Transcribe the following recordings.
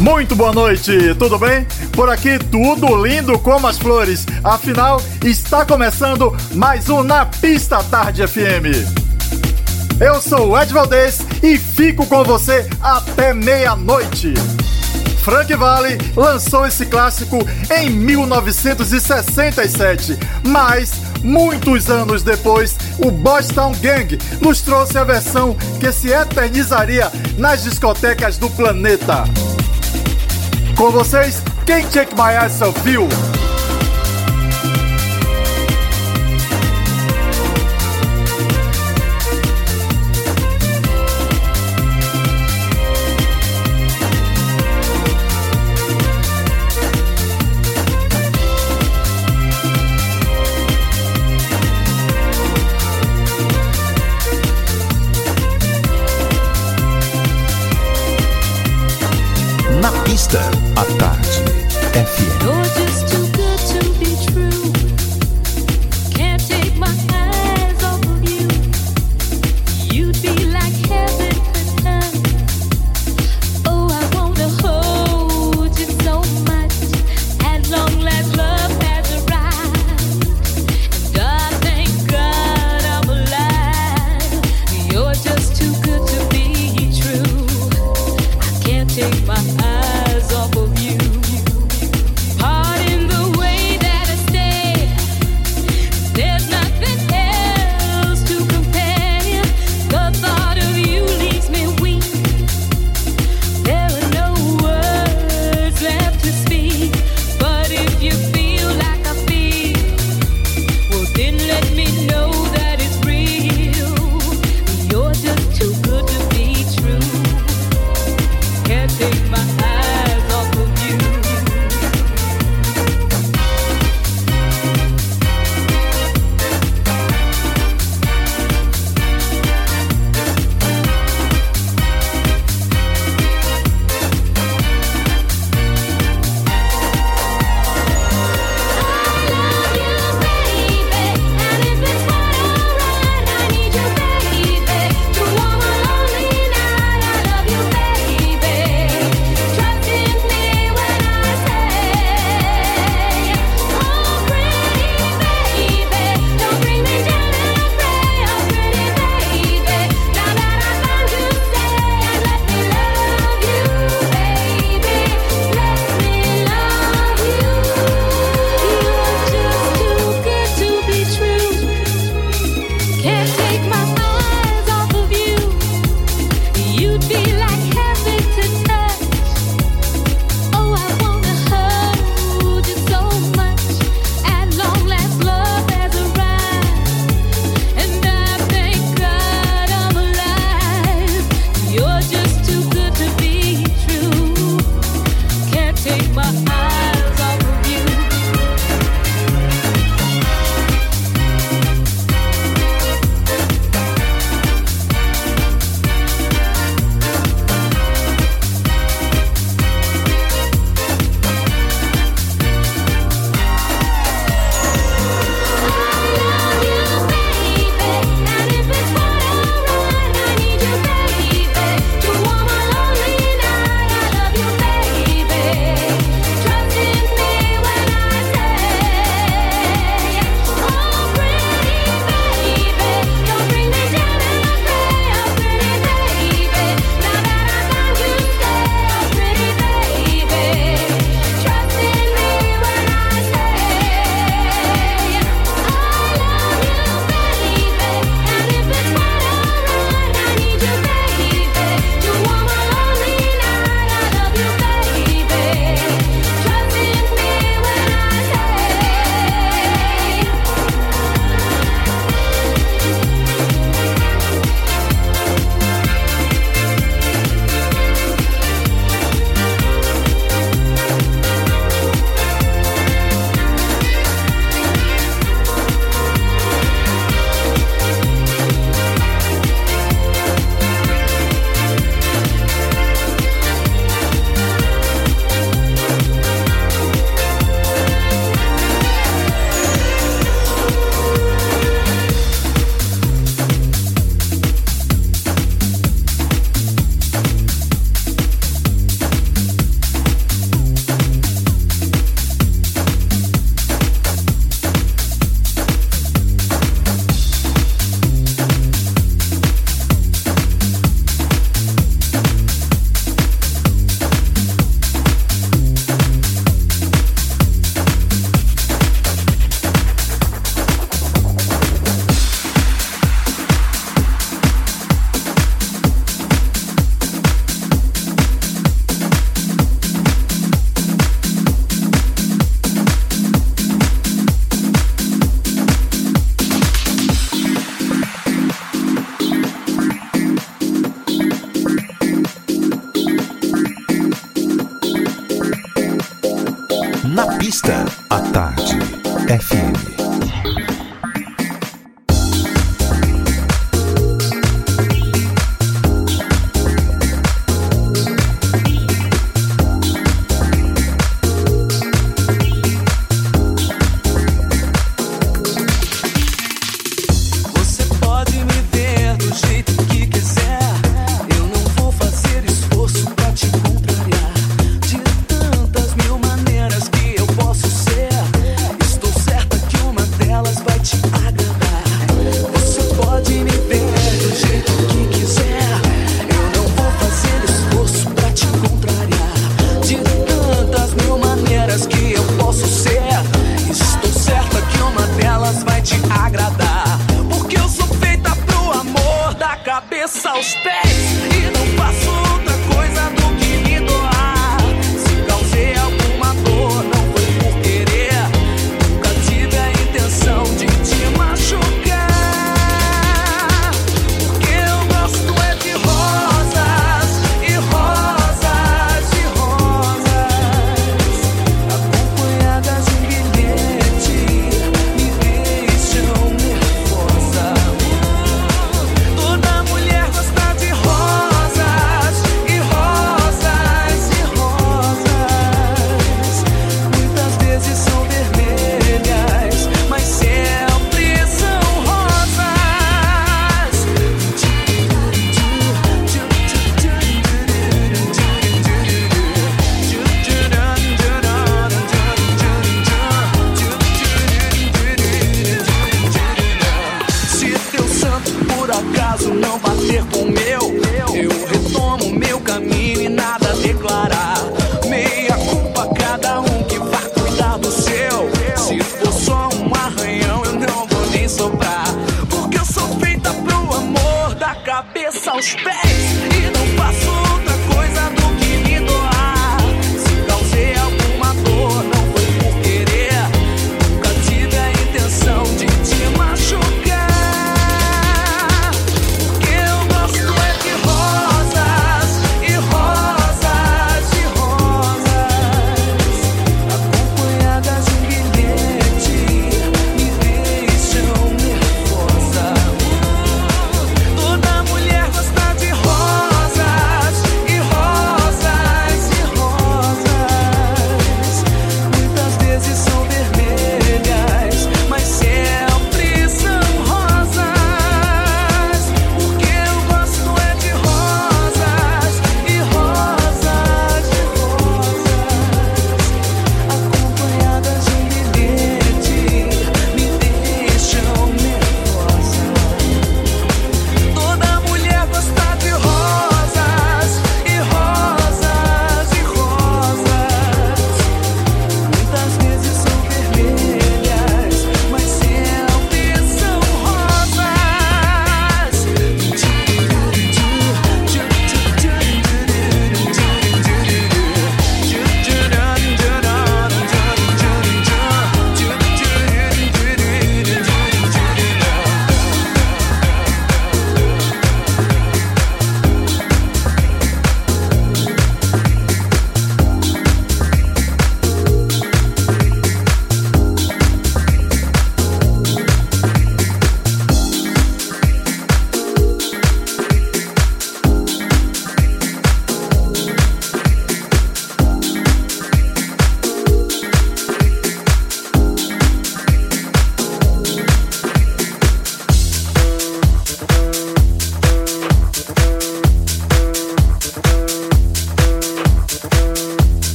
Muito boa noite, tudo bem? Por aqui tudo lindo como as flores. Afinal, está começando mais um Na Pista Tarde FM. Eu sou o Ed Valdez e fico com você até meia-noite. Frank Valley lançou esse clássico em 1967, mas muitos anos depois, o Boys Town Gang nos trouxe a versão que se eternizaria nas discotecas do planeta. Com vocês, quem Take My Eyes Off? Pista, à tarde. FM. balançar os pés.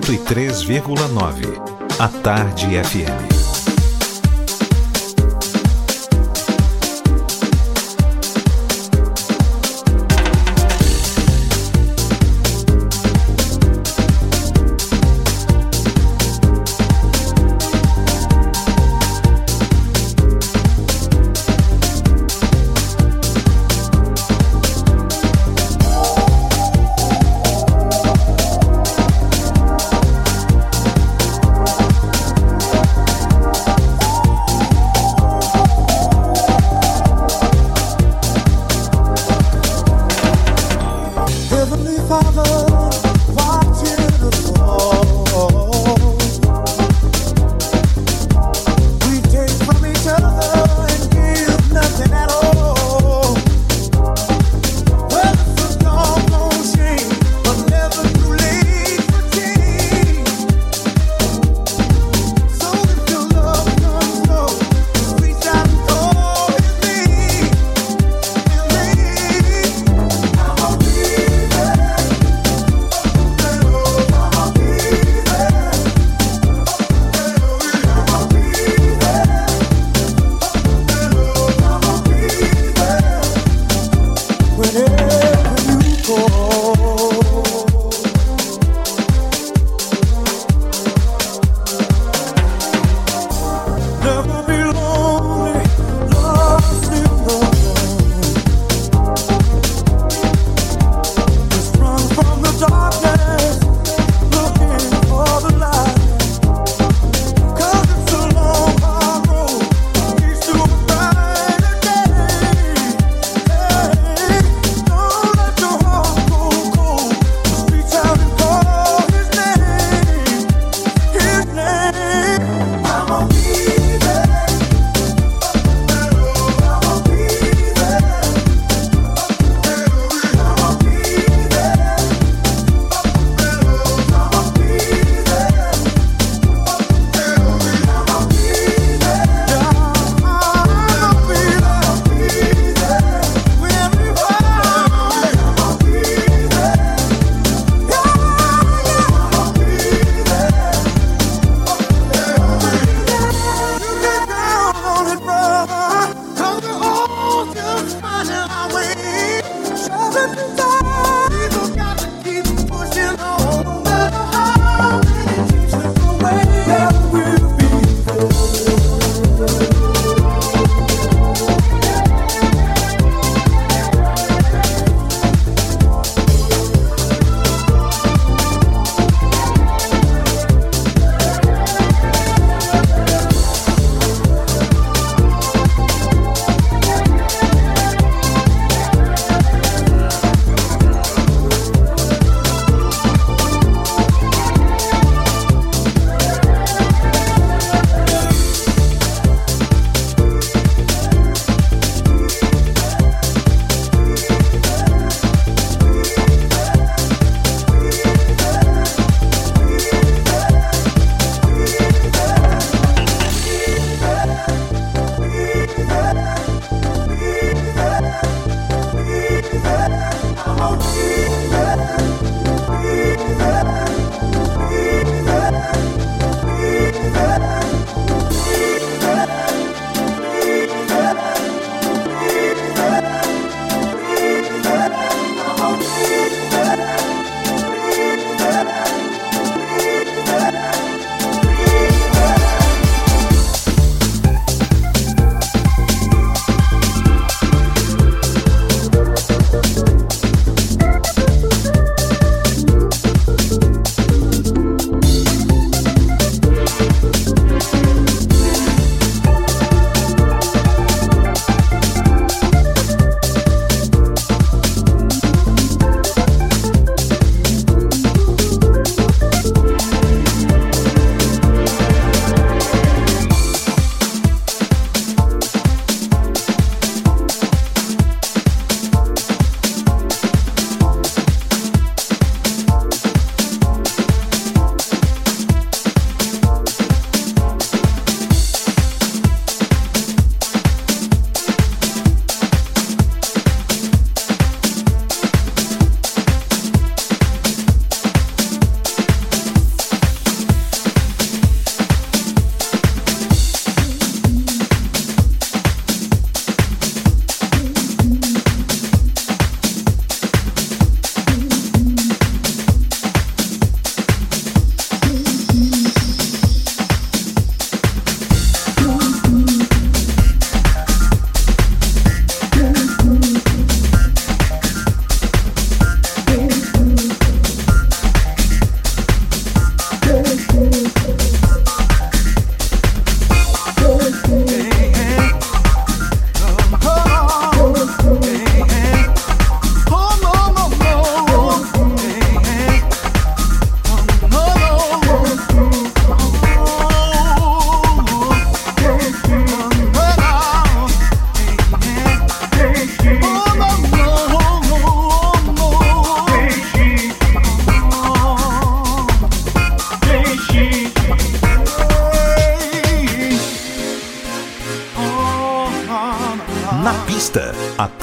103,9. A Tarde FM.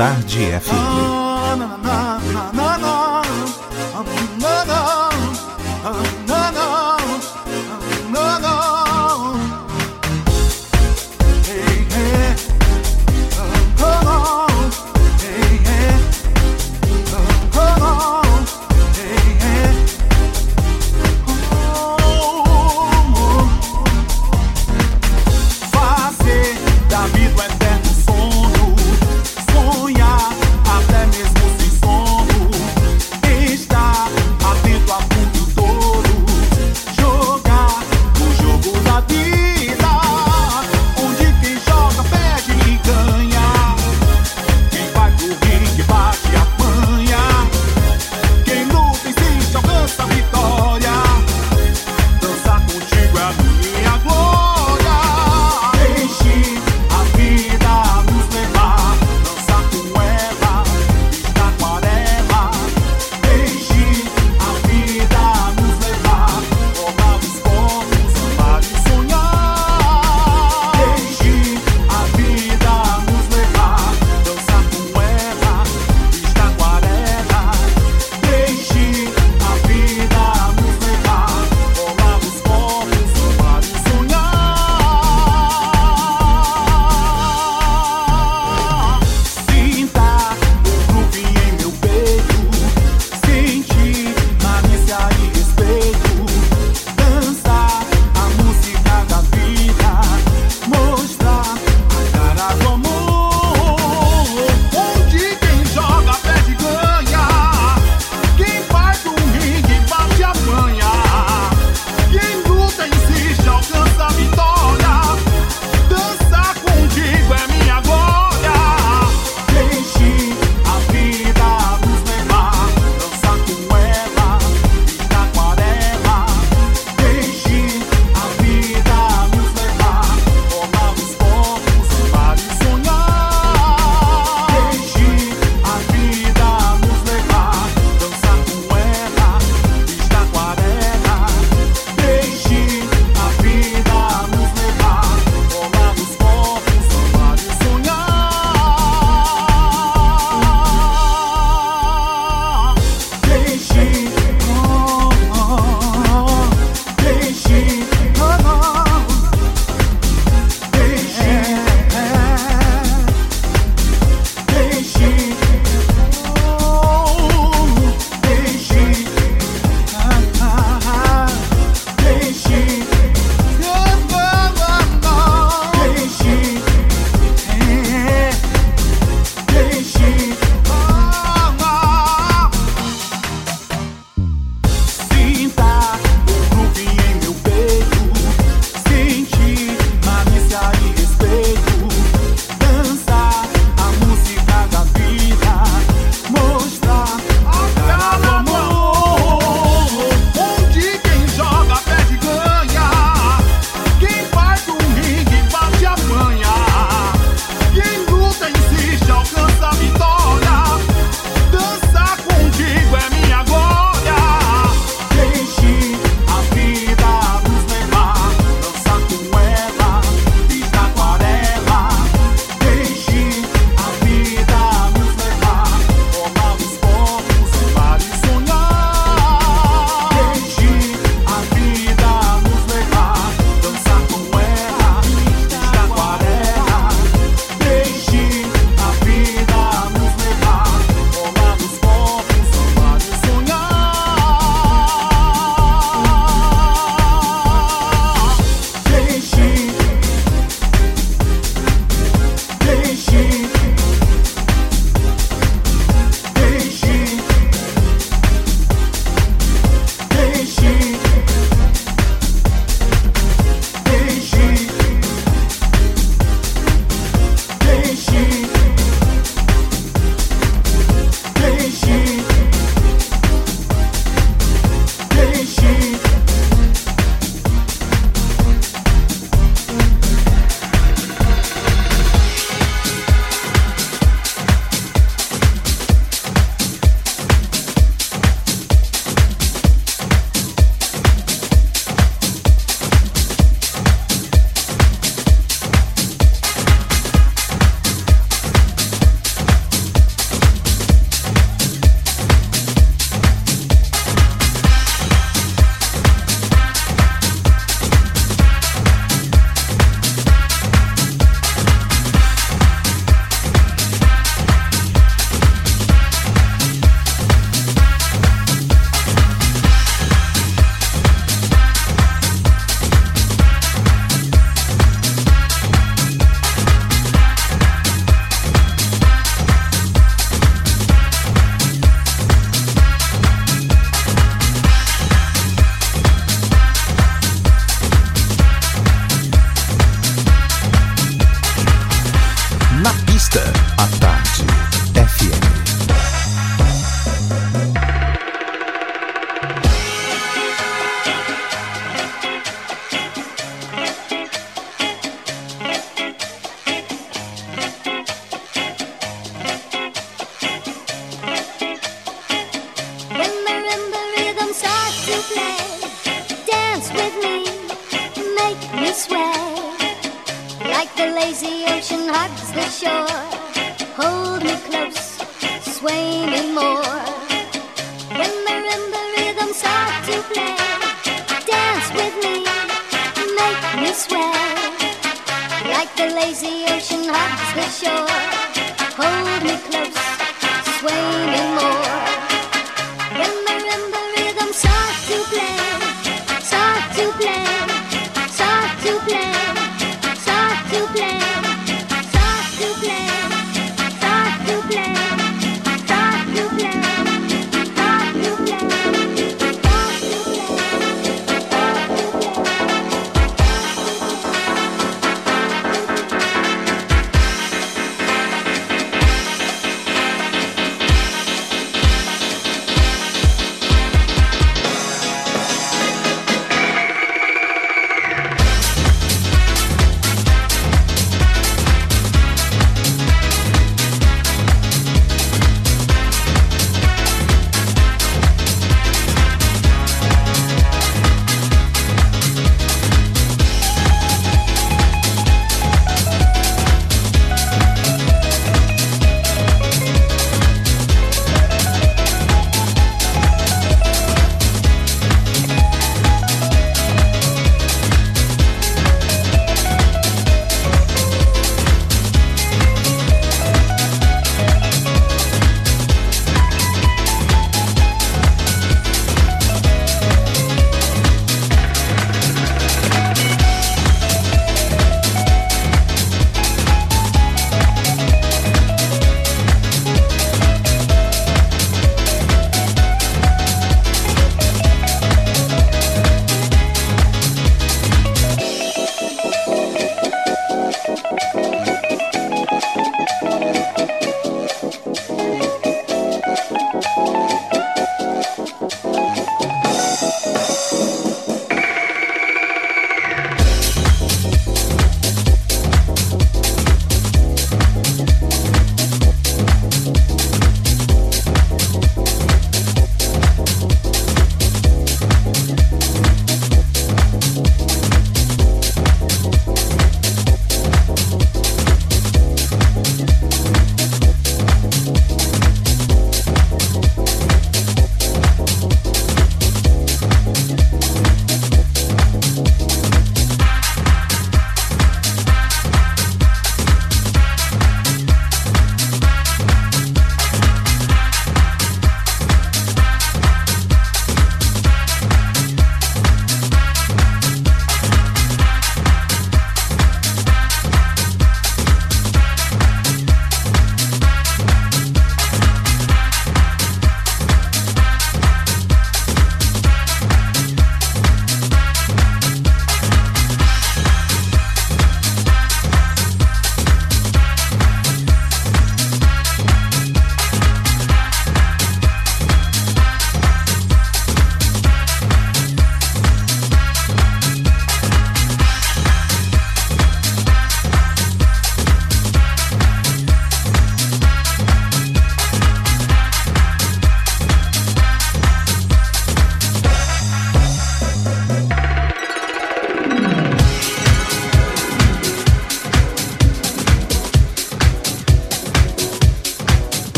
Tarde FM.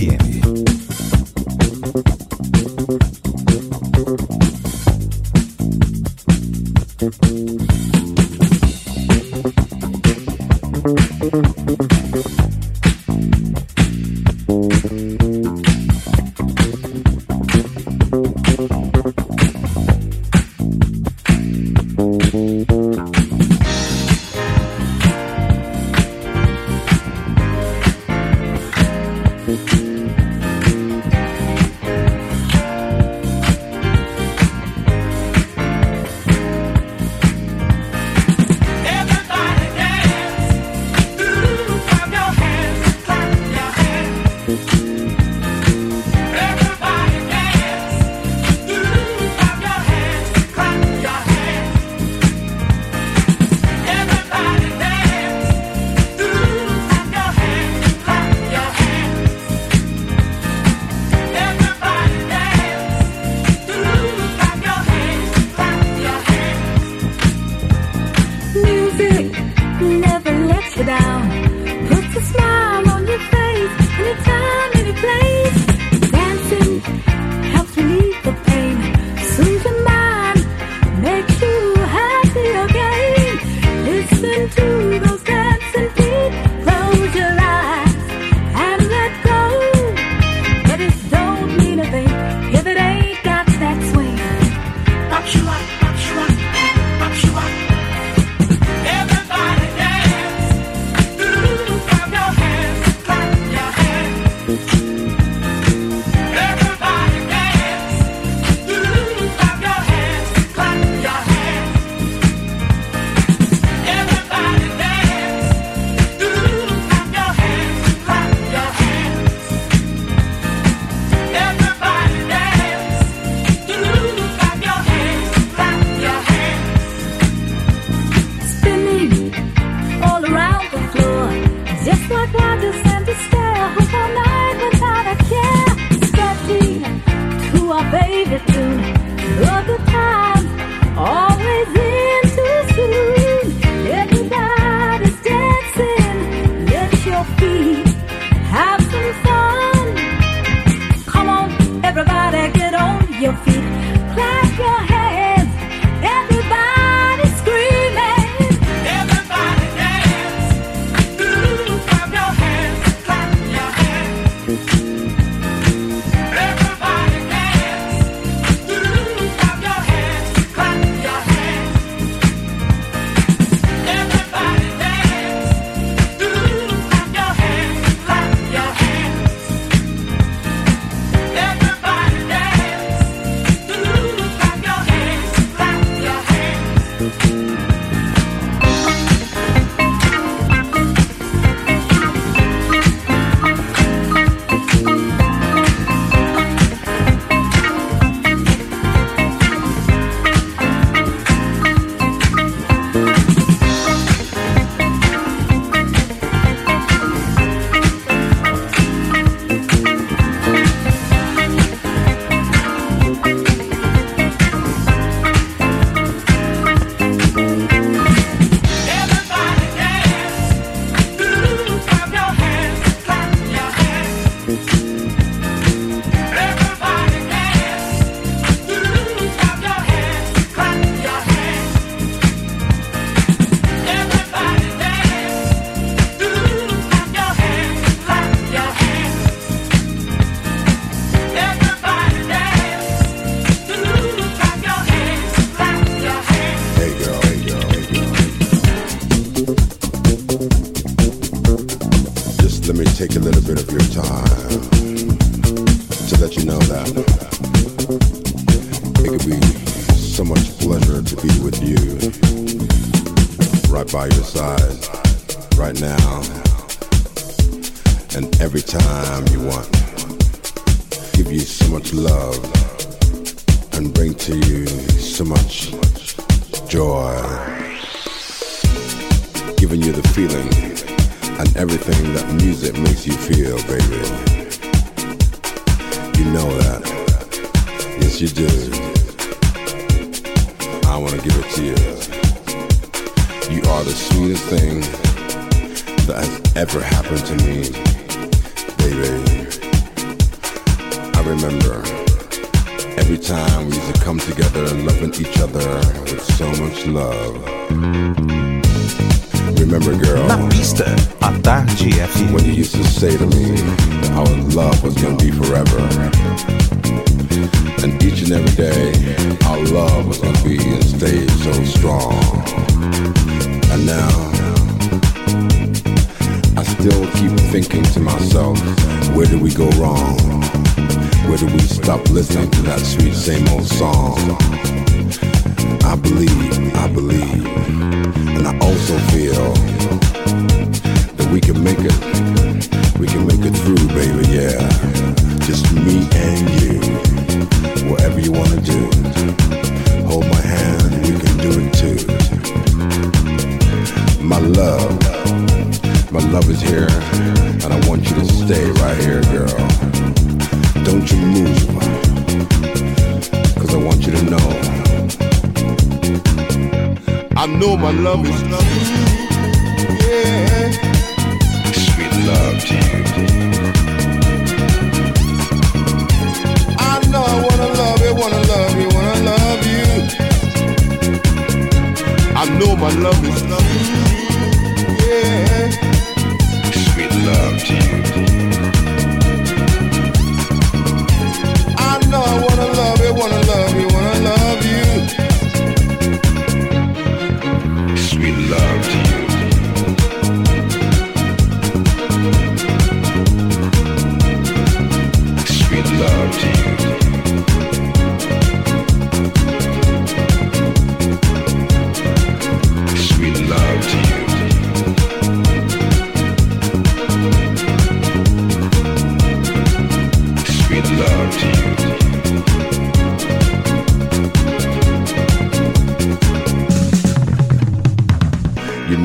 FM.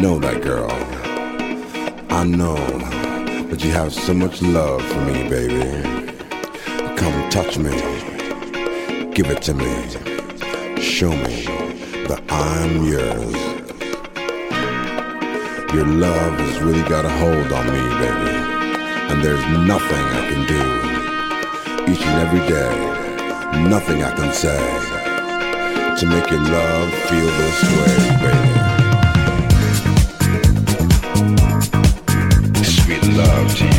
know that girl. I know that you have so much love for me, baby. Come touch me. Give it to me. Show me that I'm yours. Your love has really got a hold on me, baby. And there's nothing I can do. Each and every day, nothing I can say to make your love feel this way, baby. love to you.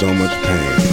So much pain.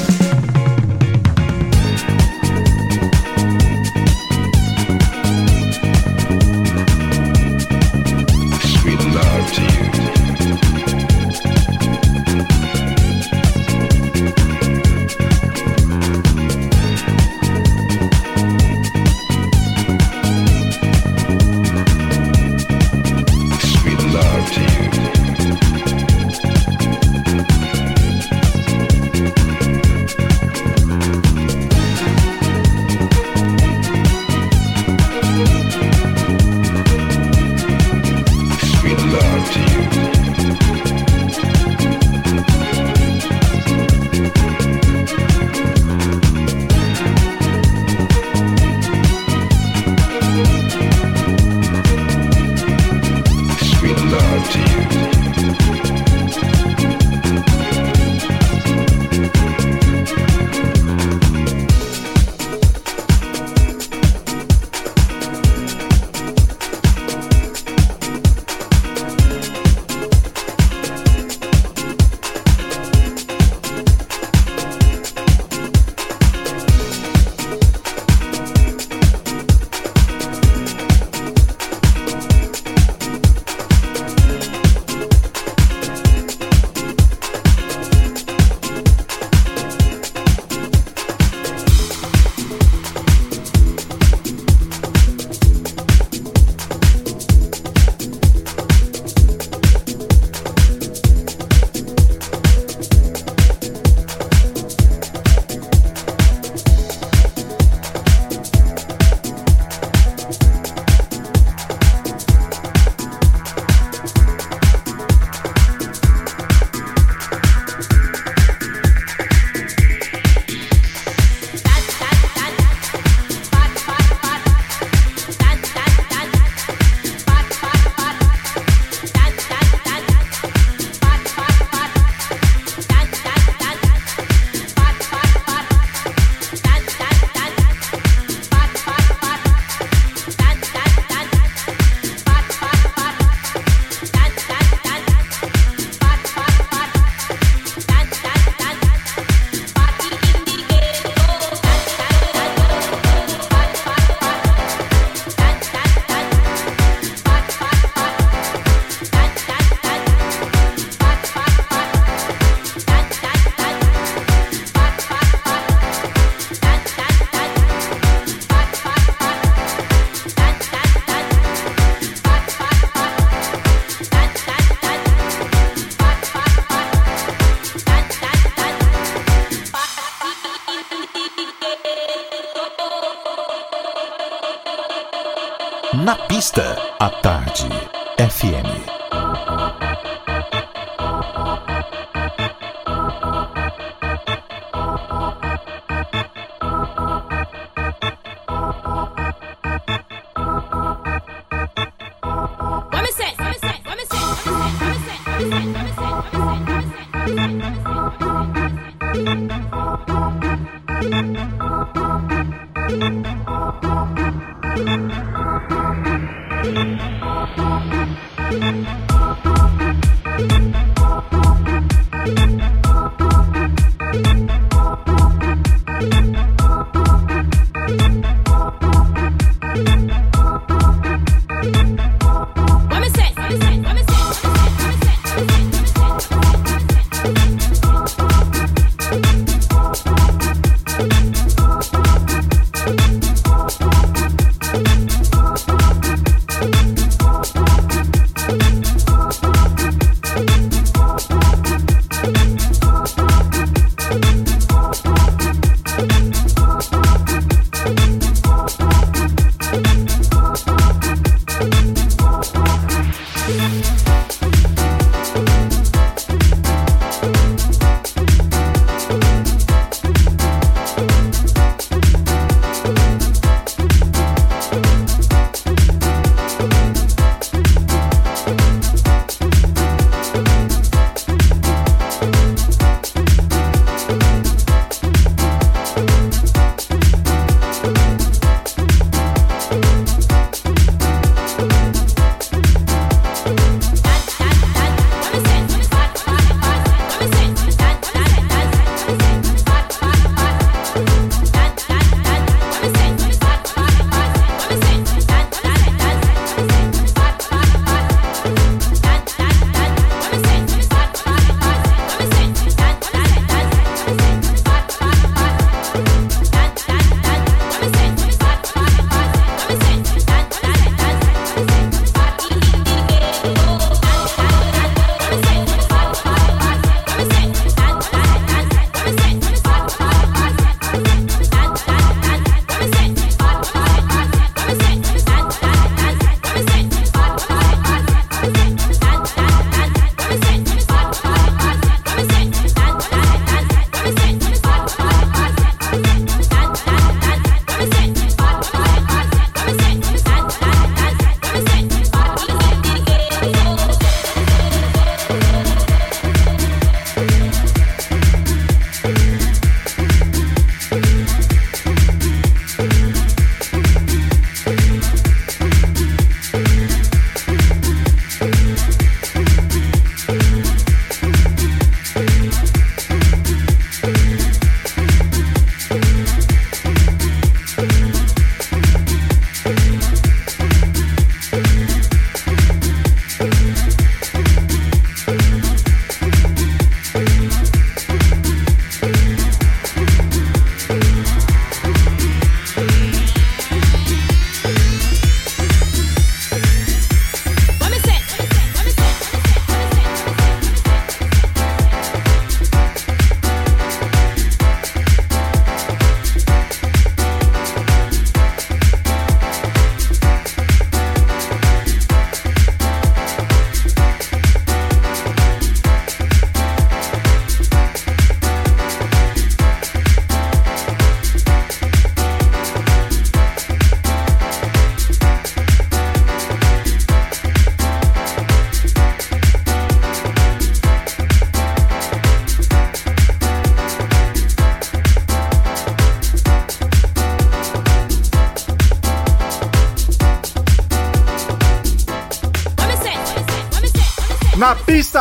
lista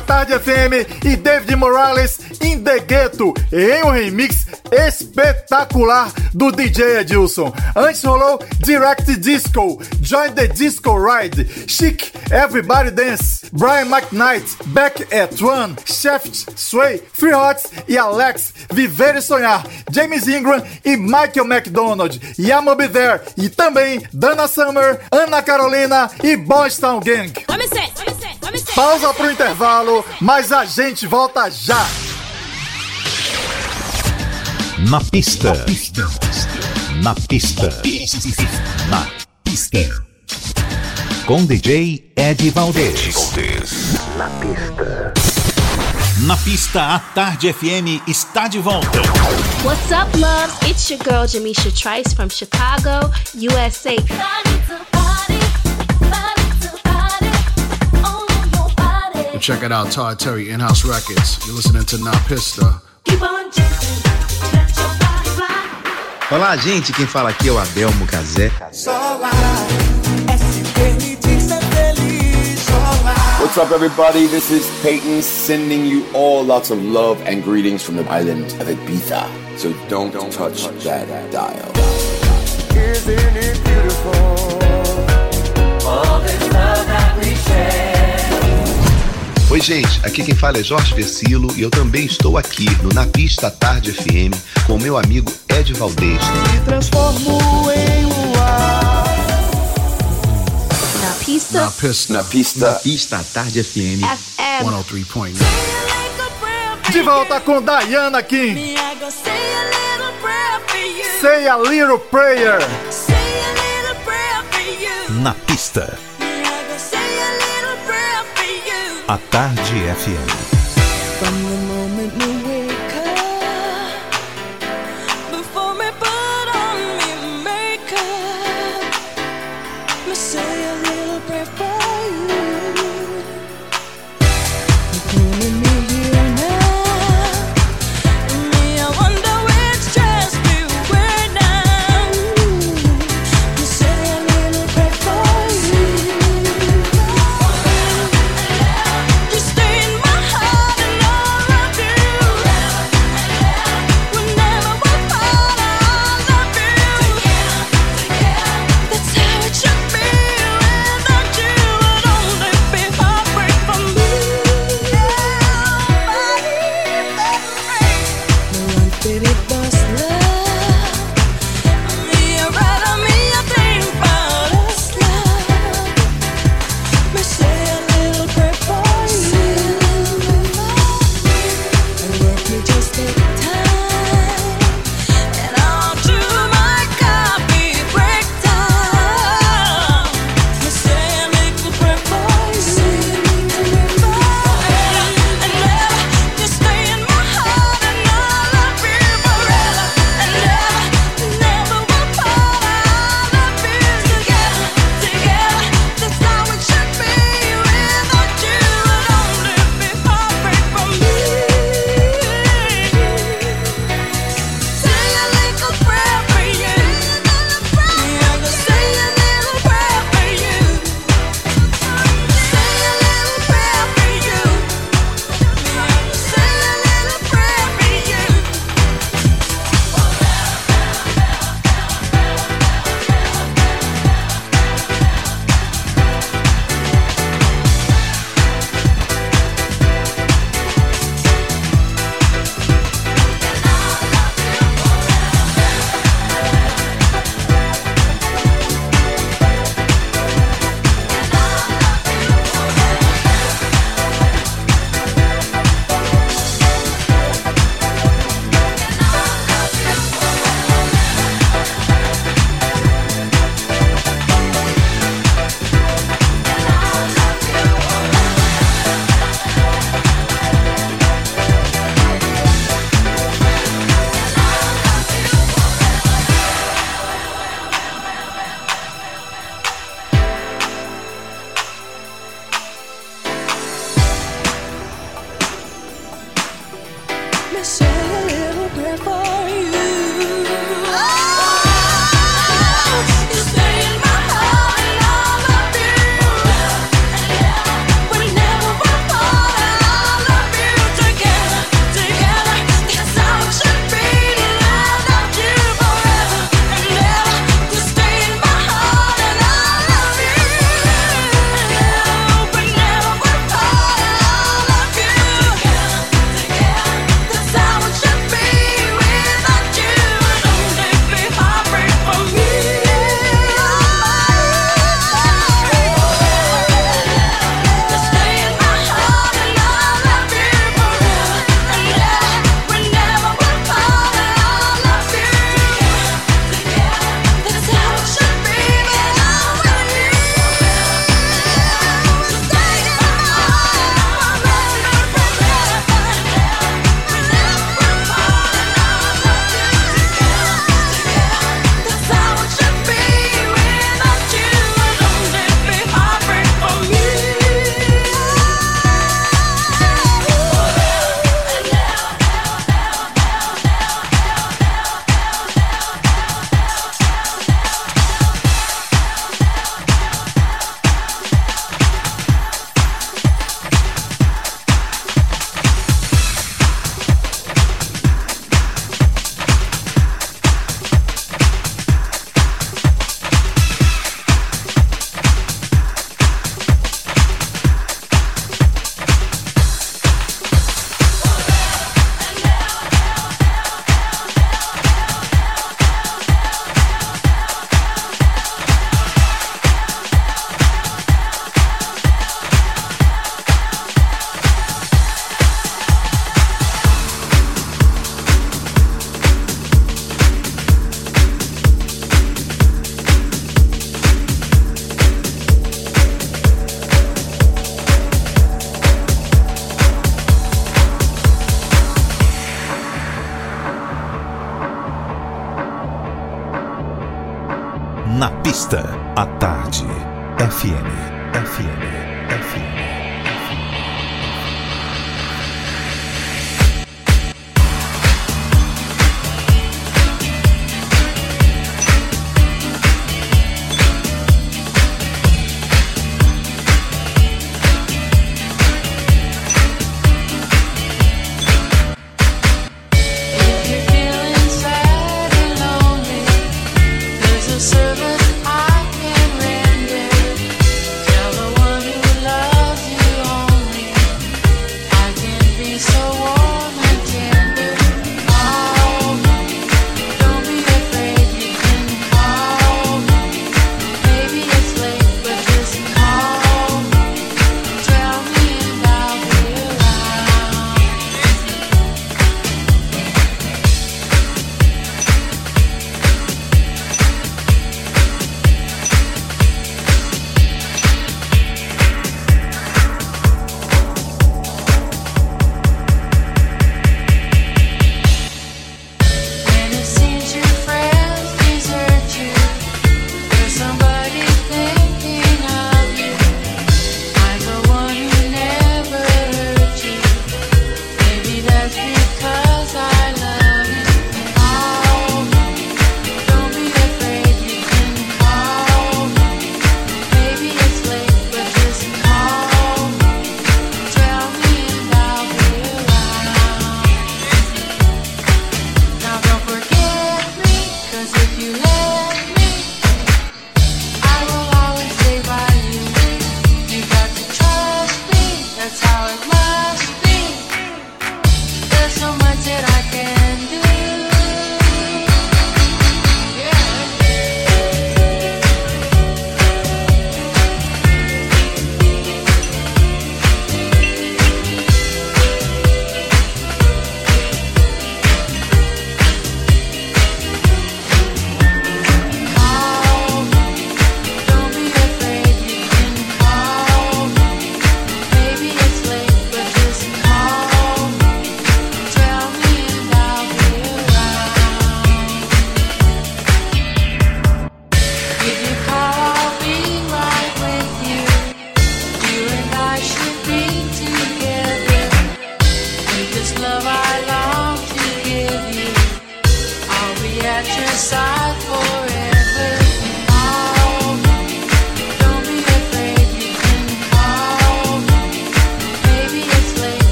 Tarde FM e David Morales in The Ghetto, em um remix espetacular do DJ Edilson. Antes rolou Direct Disco, Join the Disco Ride, Chic, Everybody Dance, Brian McKnight, Back at One, Shaft, Sway, Free Hots e Alex, Viver e Sonhar, James Ingram e Michael McDonald, Yamo Be There e também Dana Summer, Ana Carolina e Boys Town Gang. Pausa pro intervalo, mas a gente volta já. Na pista. Na pista. Na pista. Com DJ Ed Valdez. Na pista. Na pista, a Tarde FM está de volta. What's up, loves? It's your girl Jamisha Trice from Chicago, USA. Check it out, Todd Terry, In-House Records. You're listening to Na Pista. Olá, gente. Quem fala aqui é o Adelmo Cazé. What's up, everybody? This is Peyton sending you all lots of love and greetings from the island of Ibiza. So don't, don't touch, touch that dial. Isn't it beautiful? All this love that we share. Oi, gente, aqui quem fala é Jorge Versilo e eu também estou aqui no Na Pista Tarde FM com meu amigo Ed Valdez. Me transformo em luar. Na pista. Na Pista. Na pista. Na Pista Tarde FM. FM. 103.9. De volta com Diana King. Say a Little Prayer. Na pista, a Tarde FM.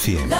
100.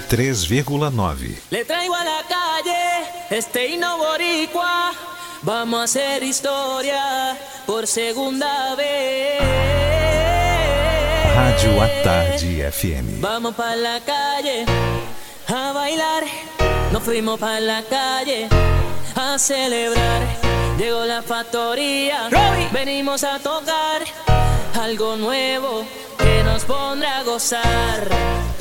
103,9. Le traigo a la calle este boricua. Vamos a hacer historia por segunda vez. Rádio à Tarde FM. Vamos para la calle a bailar. Nos fuimos para la calle a celebrar. Llegó la factoría. Venimos a tocar algo nuevo que nos pondrá a gozar.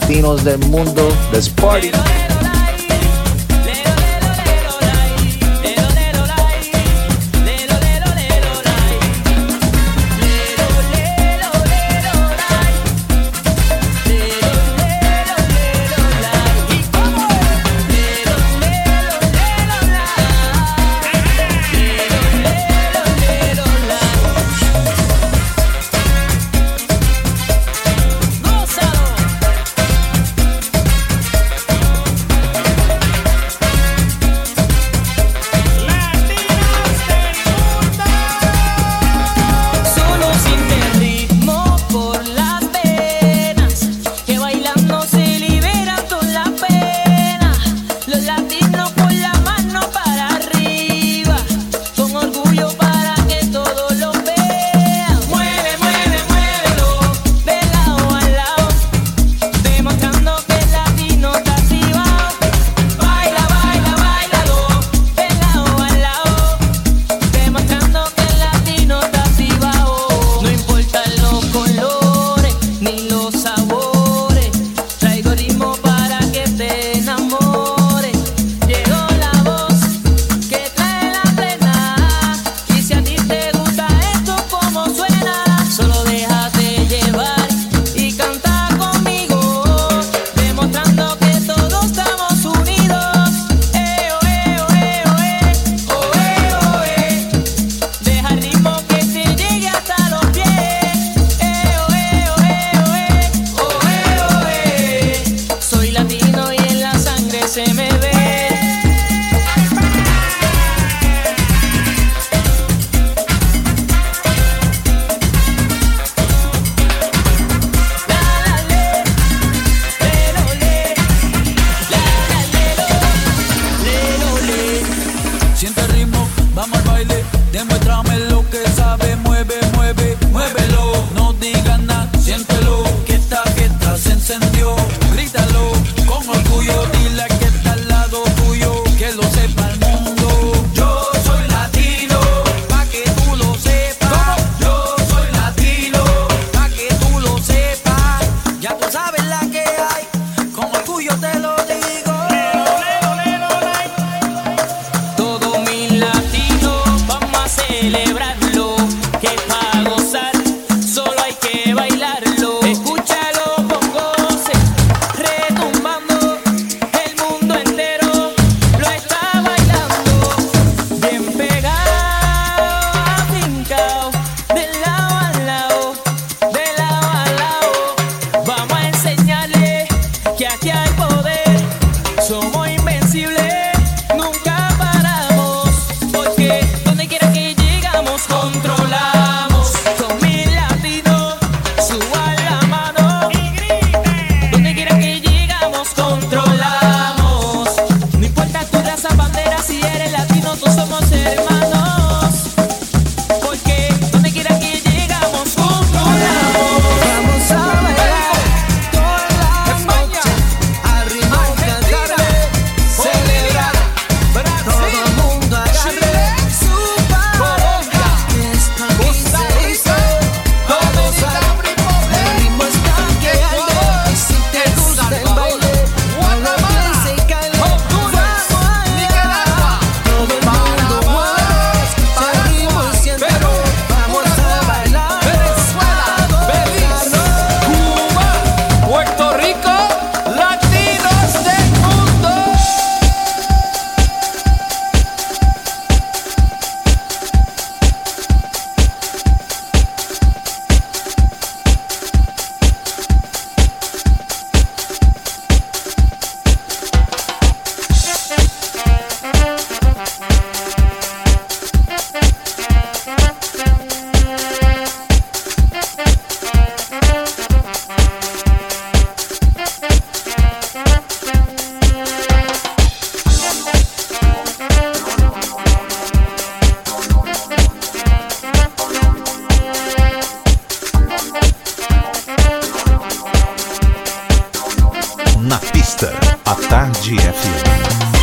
Latinos del Mundo. Let's. A Tarde FM.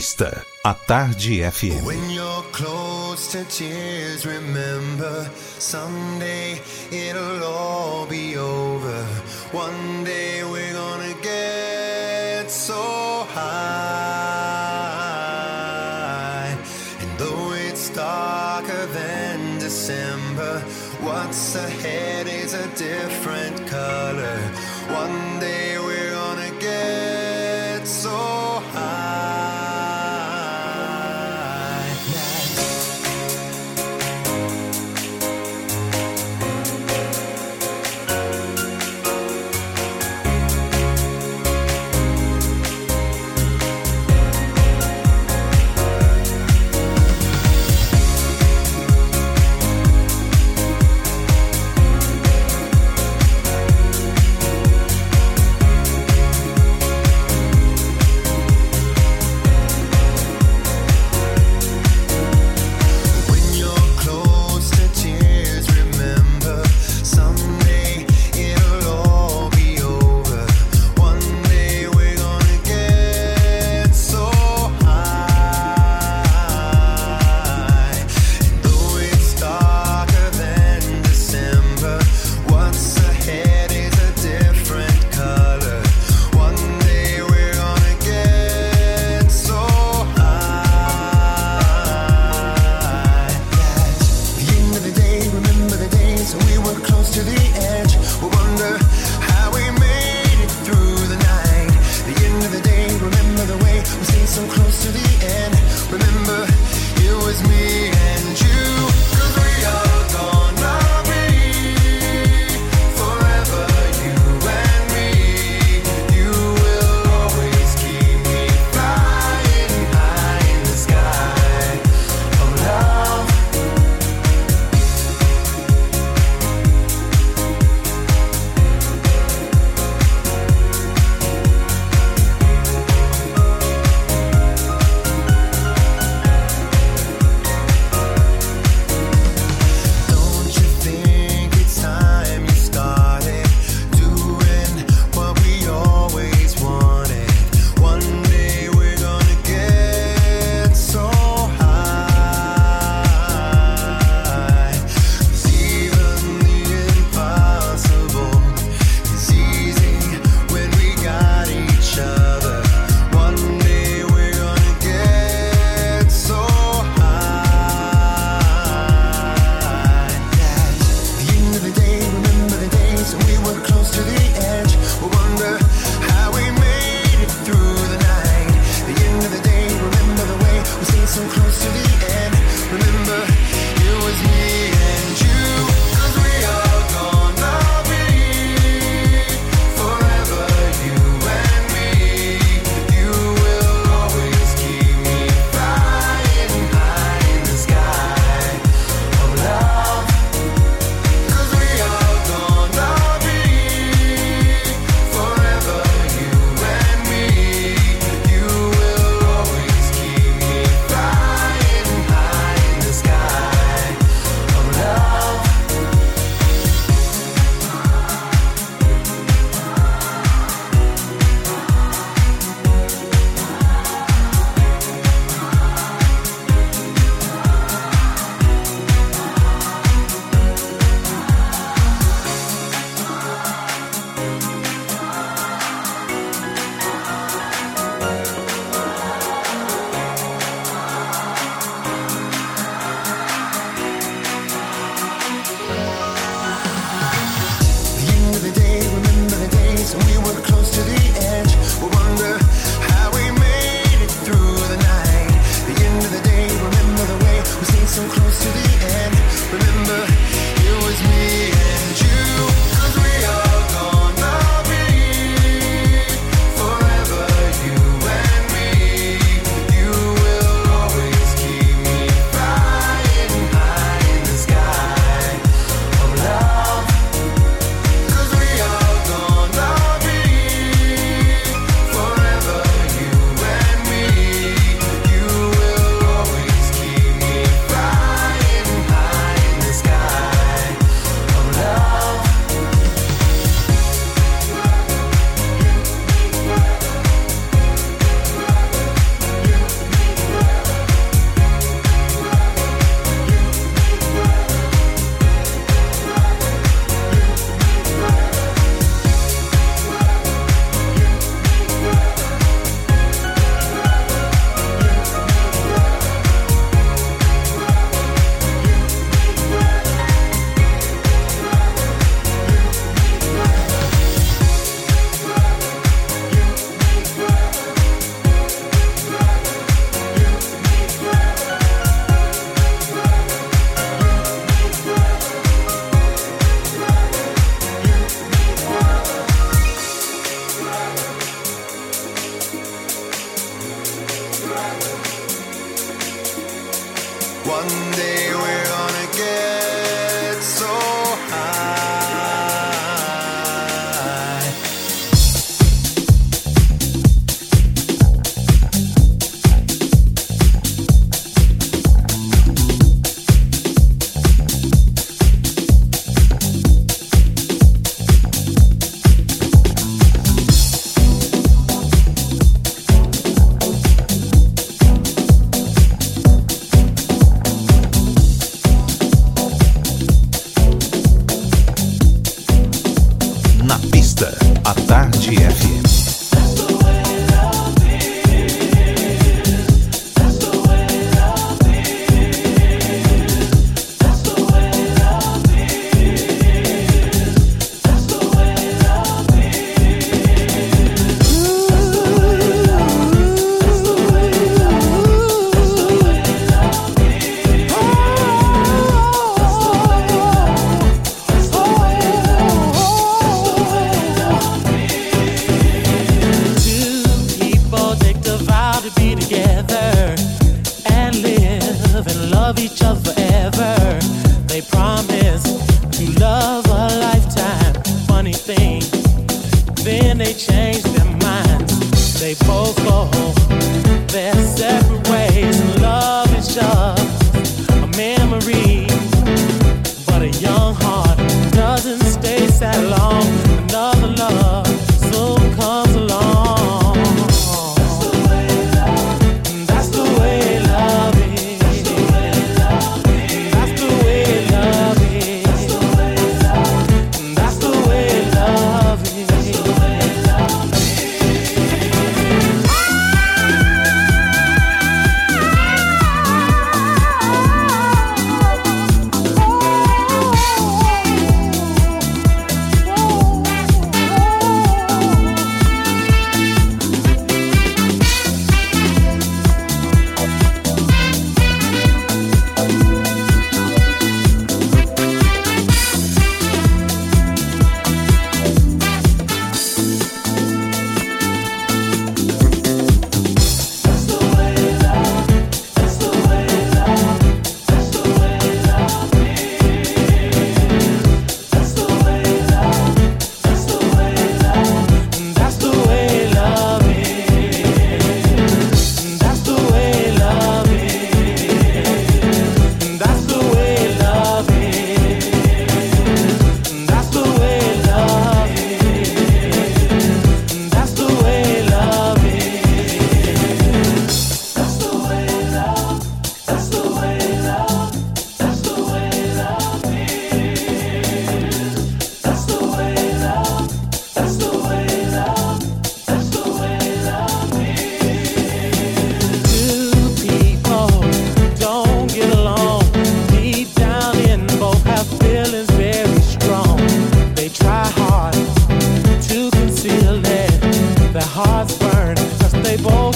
Entrevista. A Tarde FM. When you're close to tears, remember someday it'll all be over. One day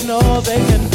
know they can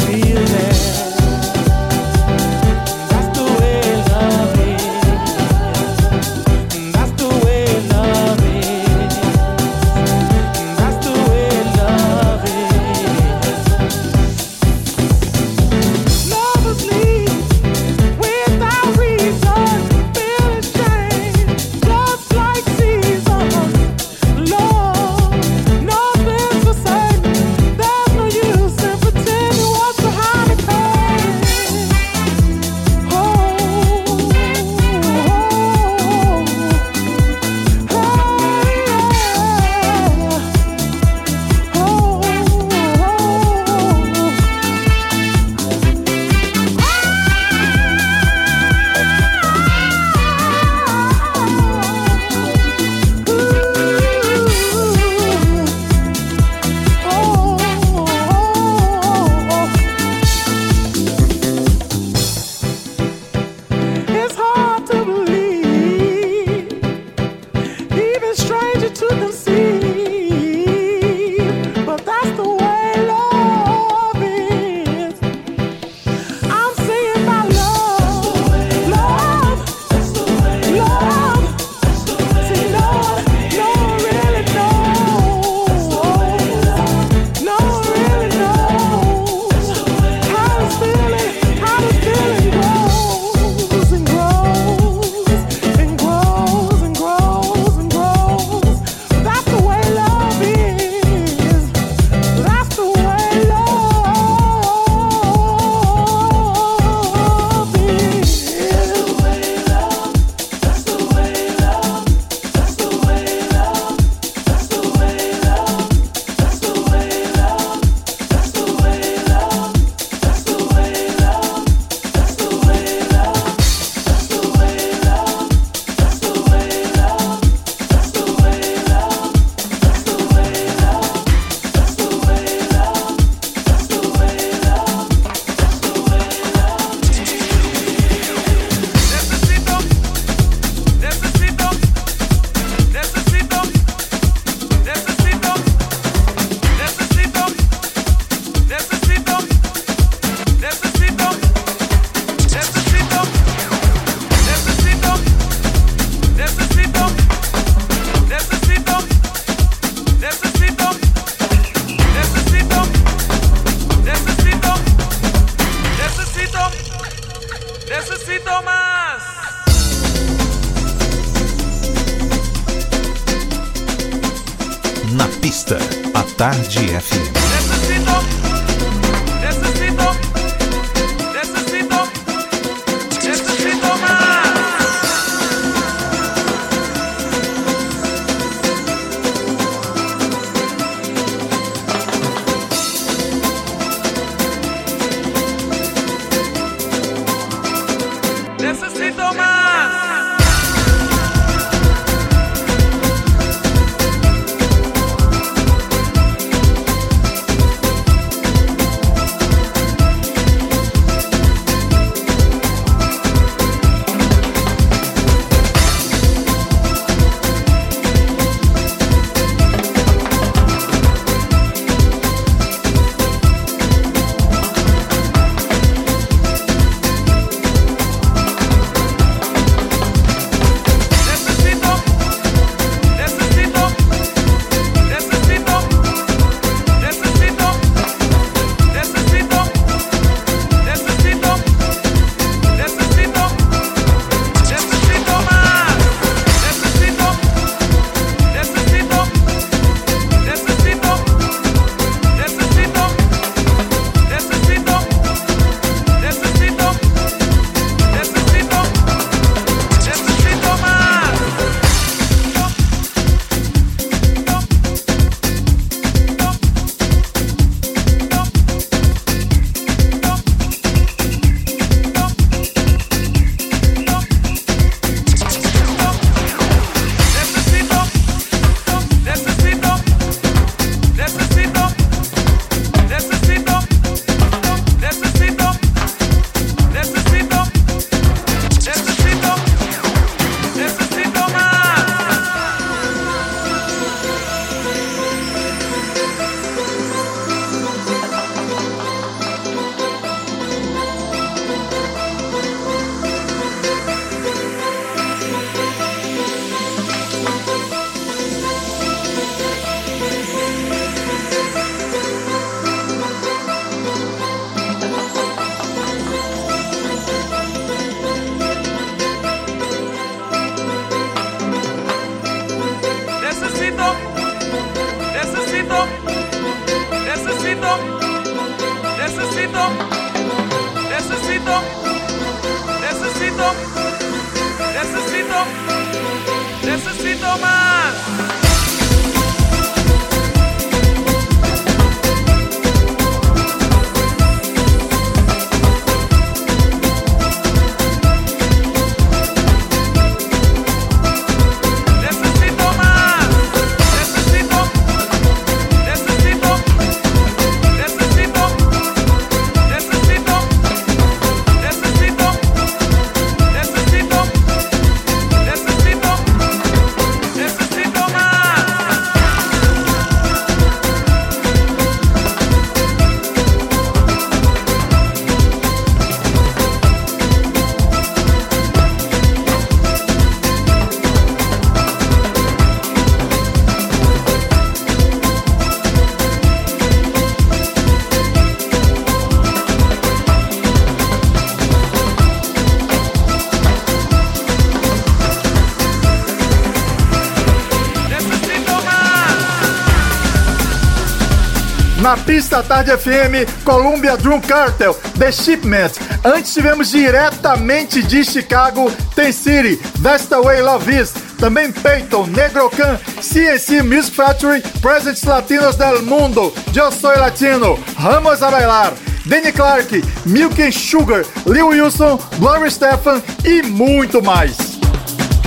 Pista Tarde FM, Columbia Drum Cartel, The Shipment. Antes tivemos diretamente de Chicago, Ten City, That's the Way Love Is. Também Peyton, Negrocan, CNC Music Factory, Presents Latinos del Mundo, Yo Soy Latino, Ramos a Bailar, Danny Clark, Milk and Sugar, Lil Wilson, Gloria Stefan e muito mais.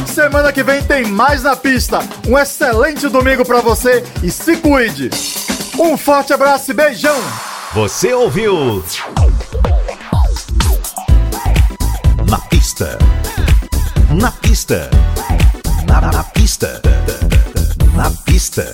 Semana que vem tem mais na pista. Um excelente domingo pra você e se cuide. Um forte abraço e beijão. Você ouviu? Na pista. Na pista. Na, na pista. Na pista.